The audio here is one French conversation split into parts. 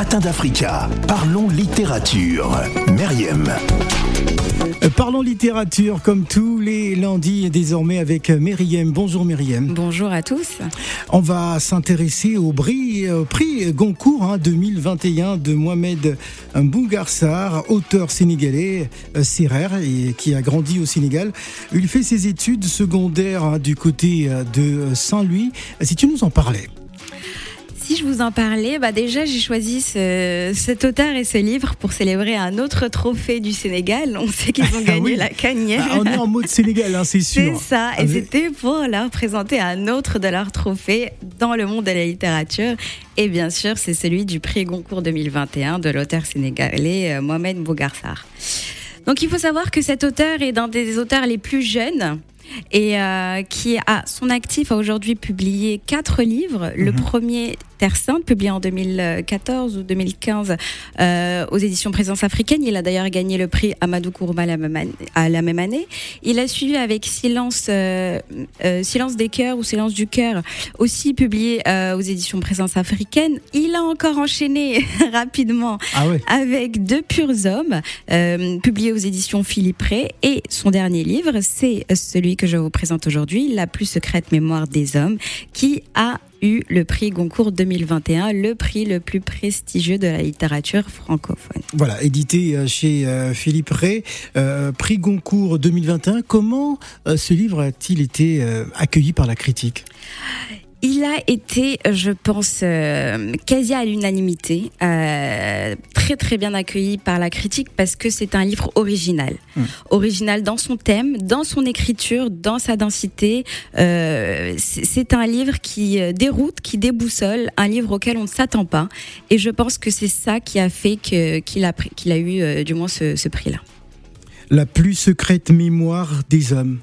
matins d'Africa. Parlons littérature. Meriem. Euh, Parlons littérature comme tous les lundis désormais avec Myriam. Bonjour Myriam. Bonjour à tous. On va s'intéresser au prix, au prix Goncourt hein, 2021 de Mohamed Bougarsar, auteur sénégalais, euh, Serrer, et qui a grandi au Sénégal. Il fait ses études secondaires hein, du côté euh, de Saint-Louis. Si tu nous en parlais. Si je vous en parlais, bah déjà j'ai choisi ce, cet auteur et ce livre pour célébrer un autre trophée du Sénégal. On sait qu'ils ont Ah gagné oui. la cagnière. Ah, on est en mode Sénégal, hein, c'est C'est sûr. ça, et Avec- c'était pour leur présenter un autre de leurs trophées dans le monde de la littérature. Et bien sûr, c'est celui du prix Goncourt 2021 de l'auteur sénégalais euh, Mohamed Bougarsar. Donc il faut savoir que cet auteur est d'un des auteurs les plus jeunes et euh, qui a son actif a aujourd'hui publié quatre livres. Le premier Terre Sainte, publié en 2014 ou 2015 euh, aux éditions Présence africaine. Il a d'ailleurs gagné le prix Amadou Kourouma la même année- à la même année. Il a suivi avec Silence, euh, euh, Silence des cœurs ou Silence du cœur, aussi publié aux éditions Présence africaine. Il a encore enchaîné rapidement Ah avec Deux purs hommes, publié aux éditions Philippe Ray. Et son dernier livre, c'est celui que je vous présente aujourd'hui, La plus secrète mémoire des hommes, qui a eu le prix Goncourt 2021, le prix le plus prestigieux de la littérature francophone. Voilà, édité euh, chez euh, Philippe Ray, euh, prix Goncourt 2021. Comment ce livre a-t-il été accueilli par la critique? Il a été, je pense, euh, quasi à l'unanimité, euh, très très bien accueilli par la critique parce que c'est un livre original. Mm. Original dans son thème, dans son écriture, dans sa densité. Euh, c'est un livre qui déroute, qui déboussole, un livre auquel on ne s'attend pas. Et je pense que c'est ça qui a fait qu'il a, qu'il a eu du moins ce, ce prix-là. La plus secrète mémoire des hommes.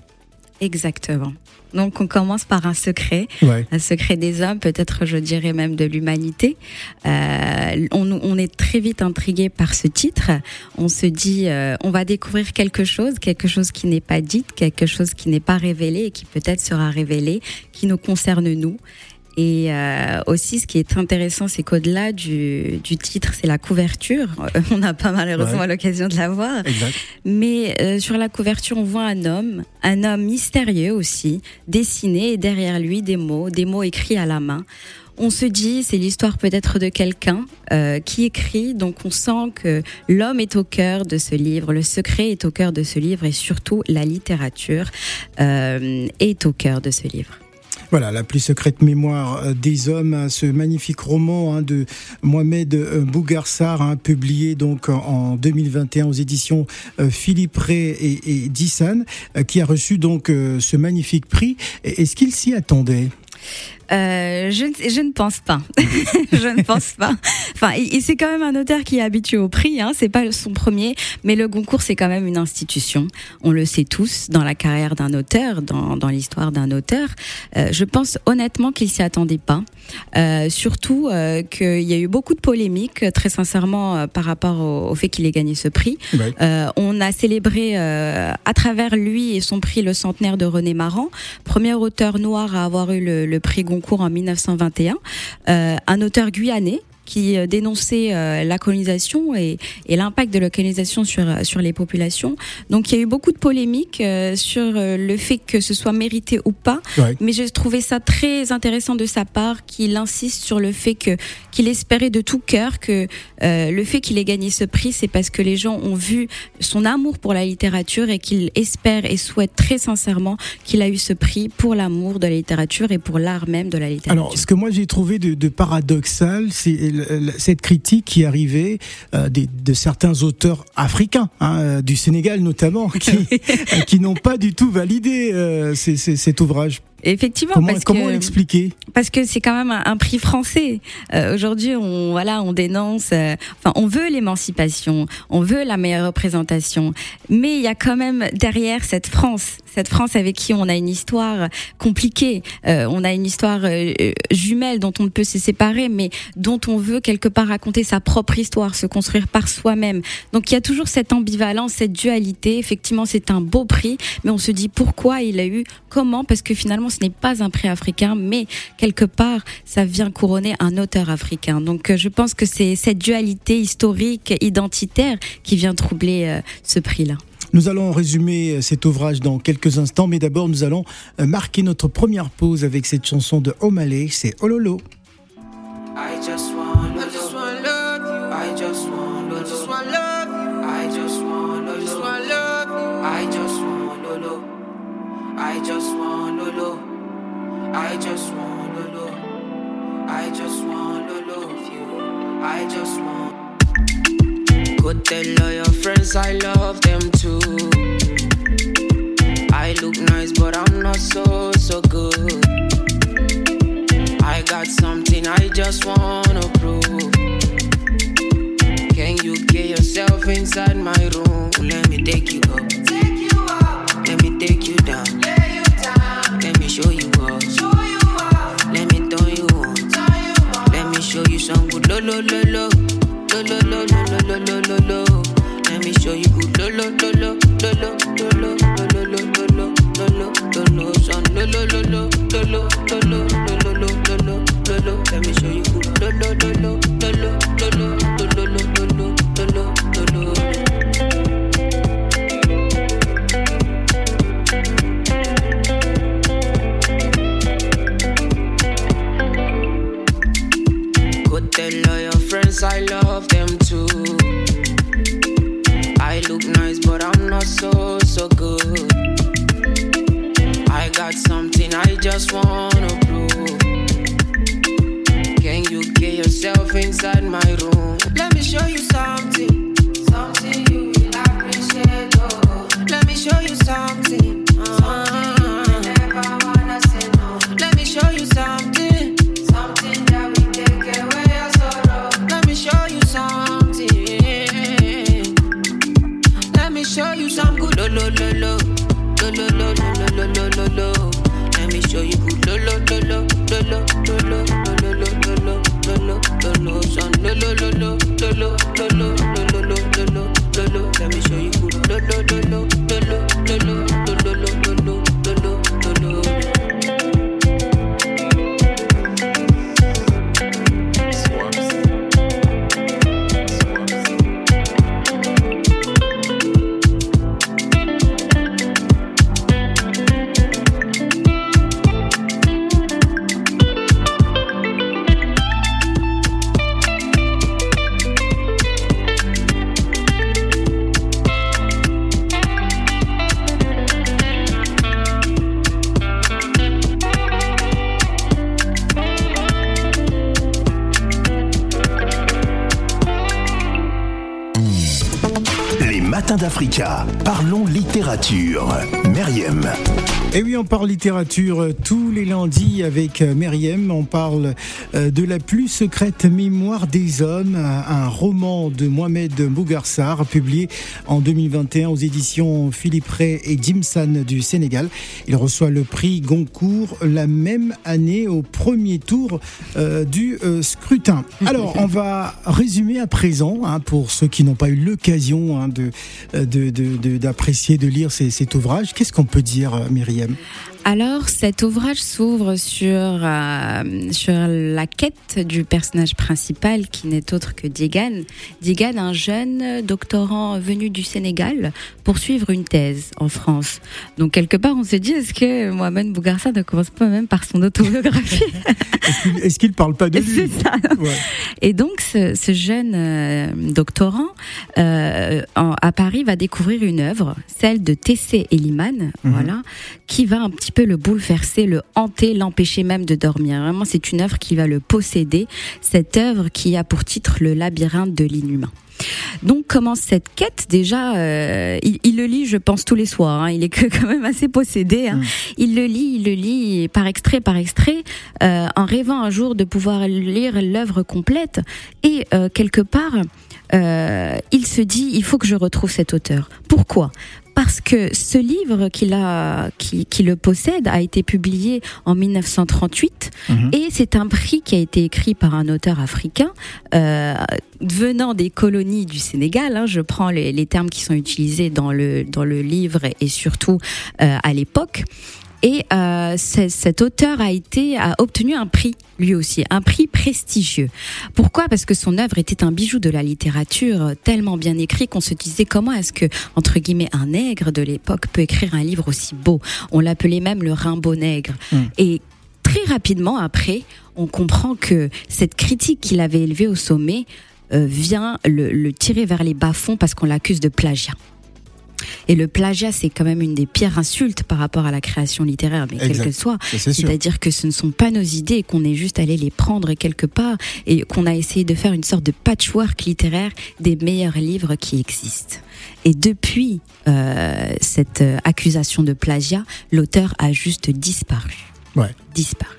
Exactement. Donc on commence par un secret. Ouais. un secret des hommes, peut-être je dirais même de l'humanité. Euh, on, on est très vite intrigué par ce titre. On se dit, euh, on va découvrir quelque chose, quelque chose qui n'est pas dit, quelque chose qui n'est pas révélé et qui peut-être sera révélé, qui nous concerne nous. Et euh, aussi, ce qui est intéressant, c'est qu'au-delà du, du titre, c'est la couverture. On n'a pas malheureusement Ouais. l'occasion de la voir. Exact. Mais euh, sur la couverture, on voit un homme, un homme mystérieux aussi, dessiné et derrière lui des mots, des mots écrits à la main. On se dit, c'est l'histoire peut-être de quelqu'un euh, qui écrit, donc on sent que l'homme est au cœur de ce livre, le secret est au cœur de ce livre et surtout la littérature euh, est au cœur de ce livre. Voilà, la plus secrète mémoire euh, des hommes, hein, ce magnifique roman hein, de Mohamed euh, Bougarsar, hein, publié donc en- en 2021 aux éditions euh, Philippe Ray et, Dissan, qui a reçu donc ce magnifique prix. Est-ce qu'il s'y attendait? Euh, je, ne- je ne pense pas. je ne pense pas. Enfin, il- il- c'est quand même un auteur qui est habitué au prix. Hein, c'est pas son premier, mais le Goncourt c'est quand même une institution. On le sait tous dans la carrière d'un auteur, dans, dans l'histoire d'un auteur. Euh, je pense honnêtement qu'il s'y attendait pas. Euh, surtout euh, qu'il y a eu beaucoup de polémiques, très sincèrement, euh, par rapport au, au fait qu'il ait gagné ce prix. Ouais. Euh, on a célébré euh, à travers lui et son prix le centenaire de René Maran, premier auteur noir à avoir eu le, le prix Goncourt en 1921, euh, un auteur guyanais qui euh, dénonçait euh, la colonisation et, et l'impact de la colonisation sur, euh, sur les populations. Donc il y a eu beaucoup de polémiques sur le fait que ce soit mérité ou pas, Ouais. mais j'ai trouvé ça très intéressant de sa part qu'il insiste sur le fait que qu'il espérait de tout cœur que euh, le fait qu'il ait gagné ce prix, c'est parce que les gens ont vu son amour pour la littérature et qu'il espère et souhaite très sincèrement qu'il a eu ce prix pour l'amour de la littérature et pour l'art même de la littérature. Alors, ce que moi j'ai trouvé de, de paradoxal, c'est cette critique qui arrivait euh, de certains auteurs africains, hein, euh, du Sénégal notamment, qui, n'ont pas du tout validé euh, cet ouvrage. Effectivement, Comment, parce comment que l'expliquer? parce que c'est quand même un, un prix français. Euh, Aujourd'hui, on voilà, on dénonce. euh, enfin, on veut l'émancipation, on veut la meilleure représentation, mais il y a quand même derrière cette France, cette France avec qui on a une histoire compliquée. Euh, on a une histoire euh, euh, jumelle dont on ne peut se séparer, mais dont on veut quelque part raconter sa propre histoire, se construire par soi-même. Donc il y a toujours cette ambivalence, cette dualité. Effectivement, c'est un beau prix, mais on se dit pourquoi il a eu, comment, parce que finalement ce n'est pas un prix africain, mais quelque part, ça vient couronner un auteur africain. Donc, je pense que c'est cette dualité historique, identitaire, qui vient troubler ce prix-là. Nous allons résumer cet ouvrage dans quelques instants, mais d'abord nous allons marquer notre première pause avec cette chanson de Omalé, c'est Ololo. I just want, I just want love you. I just want, I just want love you. I just want, I just want love you. I just want Lolo. I just want Lolo. I just want Lolo. I just wanna love you. I just want. Go tell all your friends I love them too. I look nice, but I'm not so so good. I got something I just wanna prove. Can you get yourself inside Culture. Et oui, on parle littérature tous les lundis avec Meriem. On parle euh, de la plus secrète mémoire des hommes, un roman de Mohamed Bougarsar publié en 2021 aux éditions Philippe Ray et Jimsan du Sénégal. Il reçoit le prix Goncourt la même année au premier tour euh, du euh, scrutin. Alors, on va résumer à présent, hein, pour ceux qui n'ont pas eu l'occasion hein, de, d'apprécier, de, lire cet ouvrage. Qu'est-ce qu'on peut dire, Myriam Bye. Alors, cet ouvrage s'ouvre sur, euh, sur la quête du personnage principal qui n'est autre que Digan. Digan, un jeune doctorant venu du Sénégal pour suivre une thèse en France. Donc, quelque part, on se dit, est-ce que Mohamed Bougarsa ne commence pas même par son autobiographie? Est-ce qu'il ne parle pas de lui? Et donc, ce, jeune euh, doctorant euh, à Paris va découvrir une œuvre, celle de Tessé Eliman, mhm. voilà, qui va un petit peu le bouleverser, le hanter, l'empêcher même de dormir. Vraiment, c'est une œuvre qui va le posséder, cette œuvre qui a pour titre Le labyrinthe de l'inhumain. Donc commence cette quête. Déjà, euh, il, le lit, je pense, tous les soirs. Hein. Il est quand même assez possédé. Hein. Mm. Il le lit, il le lit par extrait, par extrait, euh, en rêvant un jour de pouvoir lire l'œuvre complète. Et euh, quelque part, il se dit, il faut que je retrouve cet auteur. Pourquoi? Parce que ce livre qu'il a, qui, qui, le possède a été publié en 1938 mhm. et c'est un prix qui a été écrit par un auteur africain euh, venant des colonies du Sénégal. Hein, je prends les, les, termes qui sont utilisés dans le dans le livre et surtout euh, à l'époque. Et euh, cet auteur a été a obtenu un prix lui aussi, un prix prestigieux. Pourquoi? Parce que son œuvre était un bijou de la littérature, tellement bien écrit qu'on se disait comment est-ce que entre guillemets un nègre de l'époque peut écrire un livre aussi beau? On l'appelait même le Rimbaud nègre. Hmm. Et très rapidement après, on comprend que cette critique qu'il avait élevée au sommet euh, vient le, tirer vers les bas-fonds parce qu'on l'accuse de plagiat. Et le plagiat, c'est quand même une des pires insultes par rapport à la création littéraire, mais quelle que soit. C'est-à-dire que ce ne sont pas nos idées, qu'on est juste allé les prendre quelque part et qu'on a essayé de faire une sorte de patchwork littéraire des meilleurs livres qui existent. Et depuis euh, cette euh, accusation de plagiat, l'auteur a juste disparu. Ouais. Disparu.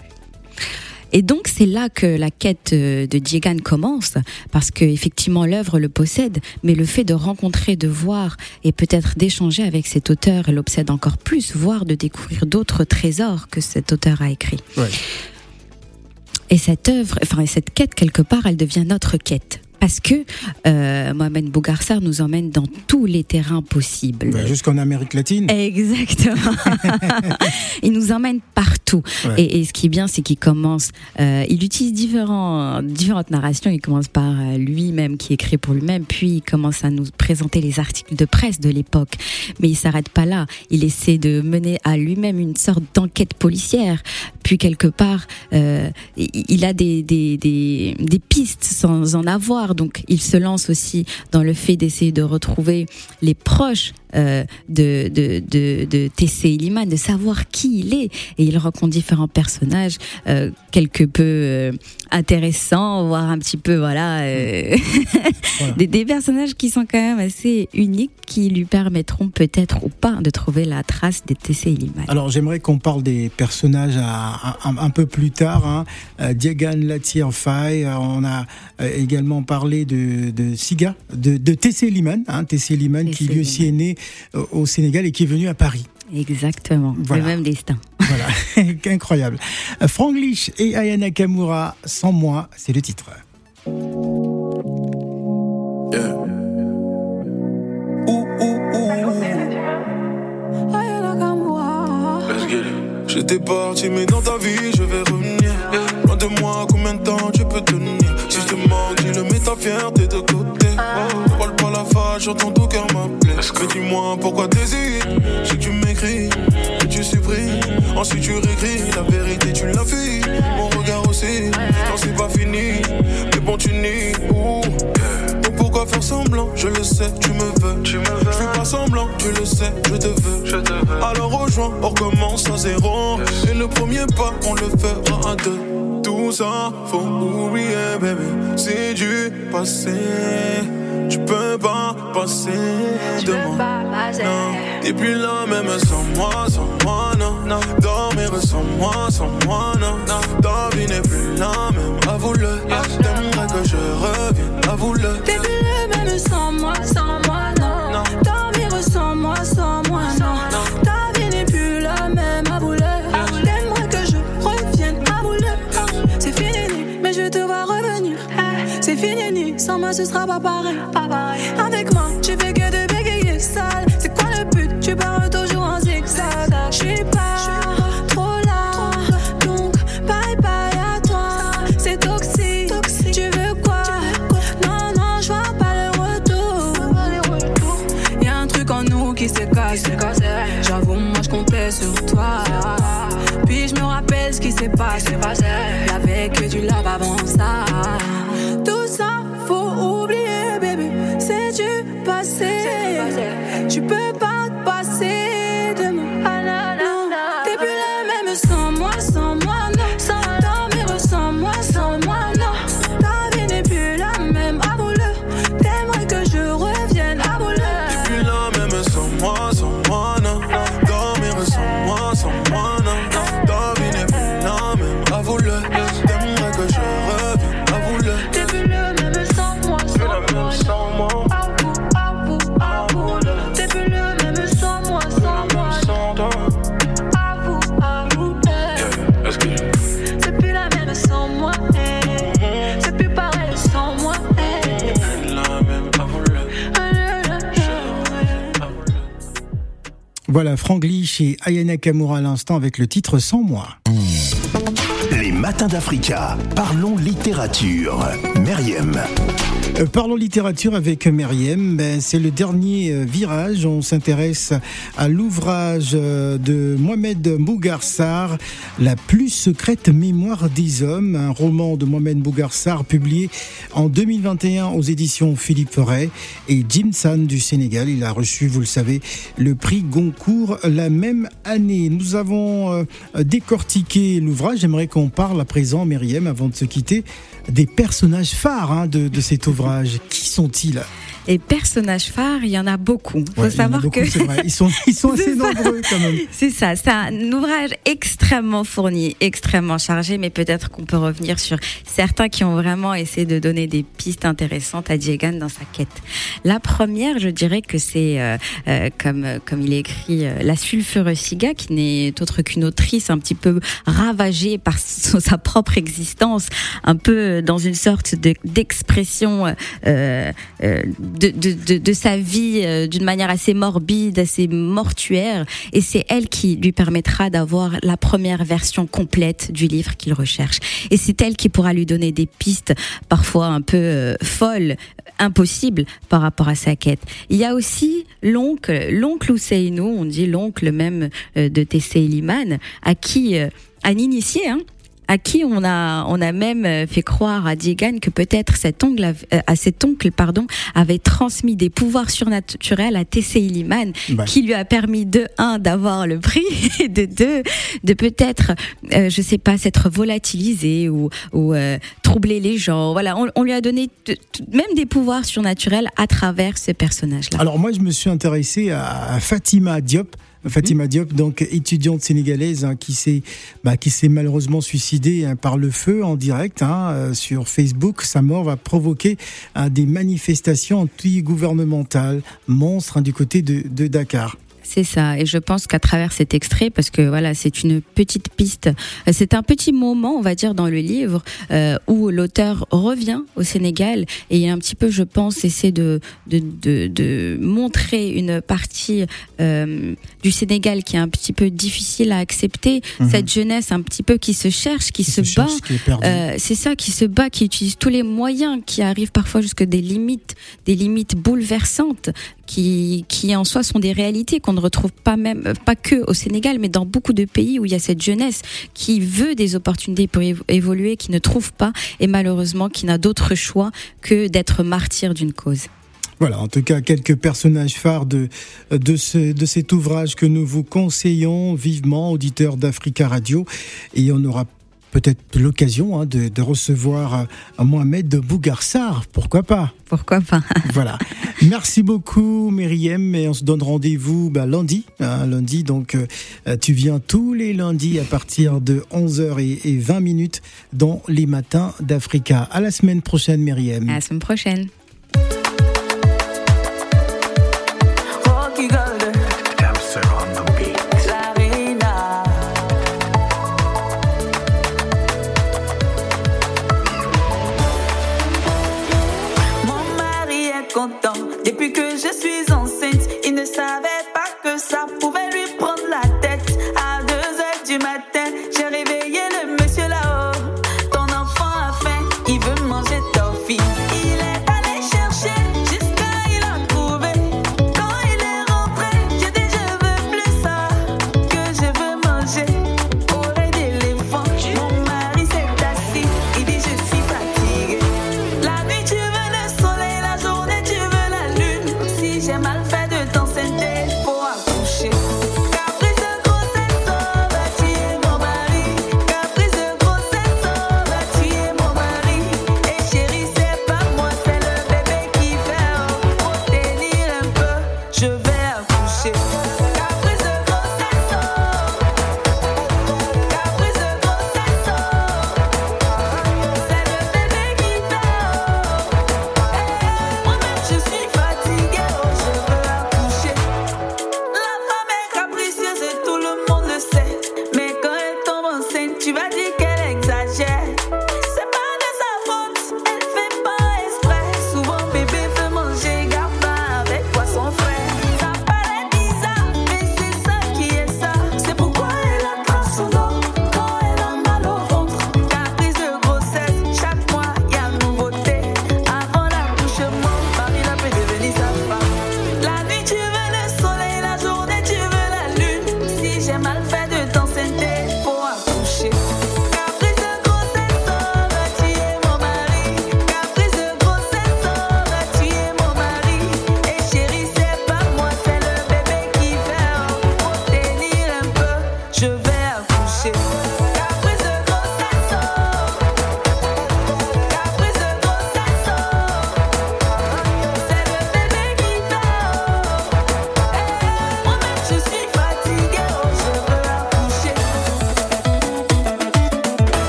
Et donc c'est là que la quête euh, de Diegan commence, parce que effectivement l'œuvre le possède, mais le fait de rencontrer, de voir et peut-être d'échanger avec cet auteur l'obsède encore plus, voire de découvrir d'autres trésors que cet auteur a écrit. Et cette œuvre, enfin cette quête quelque part, elle devient notre quête parce que euh, Mohamed Bougarsar nous emmène dans tous les terrains possibles. Bah, jusqu'en Amérique latine. Exactement. il nous emmène partout. Et, ce qui est bien, c'est qu'il commence, euh, il utilise différents, différentes narrations. Il commence par euh, lui-même, qui écrit pour lui-même, puis il commence à nous présenter les articles de presse de l'époque. Mais il s'arrête pas là. Il essaie de mener à lui-même une sorte d'enquête policière. Puis quelque part, euh, il a des, des, des, des pistes sans en avoir donc il se lance aussi dans le fait d'essayer de retrouver les proches euh, de, de, de, de T.C. Liman, de savoir qui il est. Et il rencontre différents personnages, euh, quelque peu euh, intéressants, voire un petit peu, voilà, euh, des, des, personnages qui sont quand même assez uniques, qui lui permettront peut-être ou pas de trouver la trace de T.C. Liman. Alors j'aimerais qu'on parle des personnages à, un, peu plus tard. Hein. Diagan Latier Faye, on a également parlé de, de Siga, de, de T.C. Liman, hein, T.C. Liman qui lui aussi est né euh, au Sénégal et qui est venu à Paris. Exactement, le même destin. Voilà, incroyable. Franglish et Ayana Kamura, sans moi, c'est le titre. J'étais parti, mais dans ta vie, je vais revenir. Loin de moi, combien de temps tu peux tenir? Si je te manque, dis-le, mets ta fierté de la fâche, j'entends tout cœur m'appeler. Mais dis-moi pourquoi t'hésites? Si tu m'écris, que tu supprimes. Ensuite tu réécris, la vérité tu l'as fui. Mon regard aussi, non c'est pas fini. Mais bon, tu nies. Donc pourquoi faire semblant? Je le sais, tu me veux. Tu me veux. Je fais pas semblant, tu le sais, je te veux. Je te veux. Alors rejoins, on recommence à zéro. Et le premier pas, on le fera à deux. Tout ça, faut oublier, bébé. C'est du passé. Tu peux pas passer de moi. T'es plus là même sans moi, sans moi, non. non. Dormir sans moi, sans moi, non. non. Ce sera pas pareil. Avec moi, tu fais que de bégayer sale. C'est quoi le but? Tu pars toujours en zigzag. Je suis pas trop là, donc bye bye à toi. C'est toxique. Tu veux quoi? Non, non, je vois pas le retour. Y'a un truc en nous qui s'est cassé. J'avoue, moi je comptais sur toi. Puis je me rappelle ce qui s'est passé. Y'avait que du love avant ça. Voilà, Franglish et Ayana Kamura à l'instant avec le titre Sans moi. Les matins d'Africa. Parlons littérature. Meriem. Euh, parlons littérature avec Meriem. Ben, c'est le dernier euh, virage. On s'intéresse à l'ouvrage euh, de Mohamed Bougarsar, La plus secrète mémoire des hommes, un roman de Mohamed Bougarsar publié en 2021 aux éditions Philippe Ray et Jim San du Sénégal. Il a reçu, vous le savez, le prix Goncourt la même année. Nous avons décortiqué l'ouvrage. J'aimerais qu'on parle à présent, Meriem, avant de se quitter, des personnages phares hein, de, de cet ouvrage. Qui sont-ils? Et personnages phares, il y en a beaucoup. Il faut savoir que ils sont ils sont assez nombreux quand même. C'est ça, c'est un ouvrage extrêmement fourni, extrêmement chargé, mais peut-être qu'on peut revenir sur certains qui ont vraiment essayé de donner des pistes intéressantes à Diegan dans sa quête. La première, je dirais que c'est euh, euh, comme comme il est écrit euh, la sulfureuse Siga, qui n'est autre qu'une autrice un petit peu ravagée par sa propre existence, un peu dans une sorte d'expression euh, de, de, de, sa vie euh, d'une manière assez morbide, assez mortuaire. Et c'est elle qui lui permettra d'avoir la première version complète du livre qu'il recherche. Et c'est elle qui pourra lui donner des pistes parfois un peu euh, folles, impossibles par rapport à sa quête. Il y a aussi l'oncle, l'oncle Ousseinou, on dit l'oncle même euh, de Tessé Liman, à qui, un initié, hein, à qui on a, on a même euh, fait croire à Diegan que peut-être cet oncle, euh, à cet oncle, pardon, avait transmis des pouvoirs surnaturels à Tessé Liman, bah. qui lui a permis de un d'avoir le prix et de deux de peut-être, euh, je sais pas, s'être volatilisé ou, ou troubler les gens. Voilà, on, on lui a donné même des pouvoirs surnaturels à travers ce personnage-là. Alors moi, je me suis intéressé à Fatima Diop. Fatima Diop, donc étudiante sénégalaise hein, qui s'est bah, qui s'est malheureusement suicidée hein, par le feu en direct hein, euh, sur Facebook. Sa mort va provoquer des manifestations anti-gouvernementales monstres du côté de Dakar. C'est ça. Et je pense qu'à travers cet extrait, parce que voilà, c'est une petite piste, euh, c'est un petit moment, on va dire, dans le livre euh, où l'auteur revient au Sénégal et un petit peu, je pense, essaie de de, de, de montrer une partie euh, du Sénégal qui est un petit peu difficile à accepter. Mhm. Cette jeunesse un petit peu qui se cherche, qui, se, bat. Euh, c'est ça, qui se bat, qui utilise tous les moyens, qui arrive parfois jusque des limites, des limites bouleversantes, qui, qui en soi sont des réalités qu'on ne retrouve pas même, pas que au Sénégal, mais dans beaucoup de pays où il y a cette jeunesse qui veut des opportunités pour évoluer, qui ne trouve pas et malheureusement qui n'a d'autre choix que d'être martyr d'une cause. Voilà, en tout cas, quelques personnages phares de, de, ce, de cet ouvrage que nous vous conseillons vivement, auditeurs d'Africa Radio. Et on aura peut-être l'occasion hein, de, recevoir euh, Mohamed de Bougarsar, pourquoi pas? Pourquoi pas? Voilà. Merci beaucoup Myriam et on se donne rendez-vous bah, lundi. Hein, lundi, donc euh, tu viens tous les lundis à partir de 11h et, 20 minutes dans les matins d'Africa. À la semaine prochaine Myriam. À la semaine prochaine.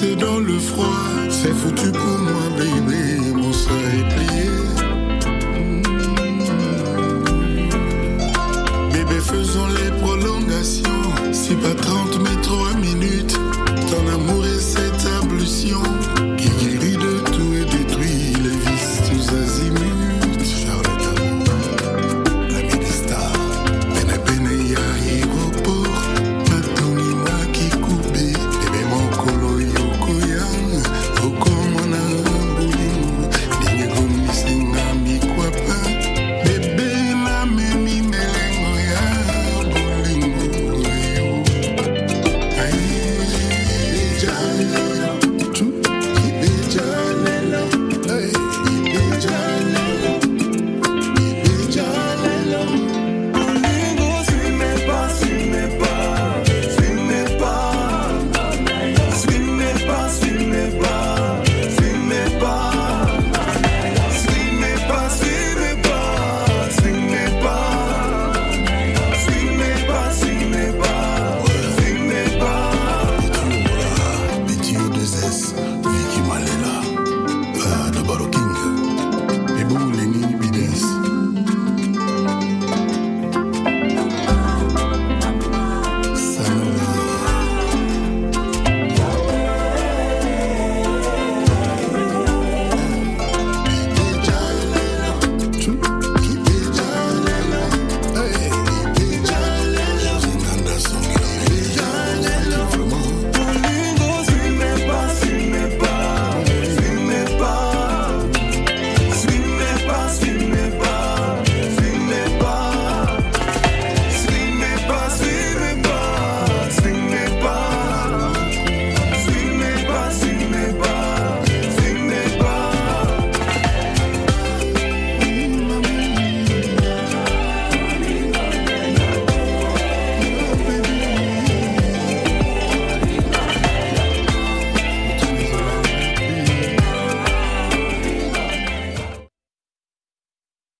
Faisons les prolongations. Si pas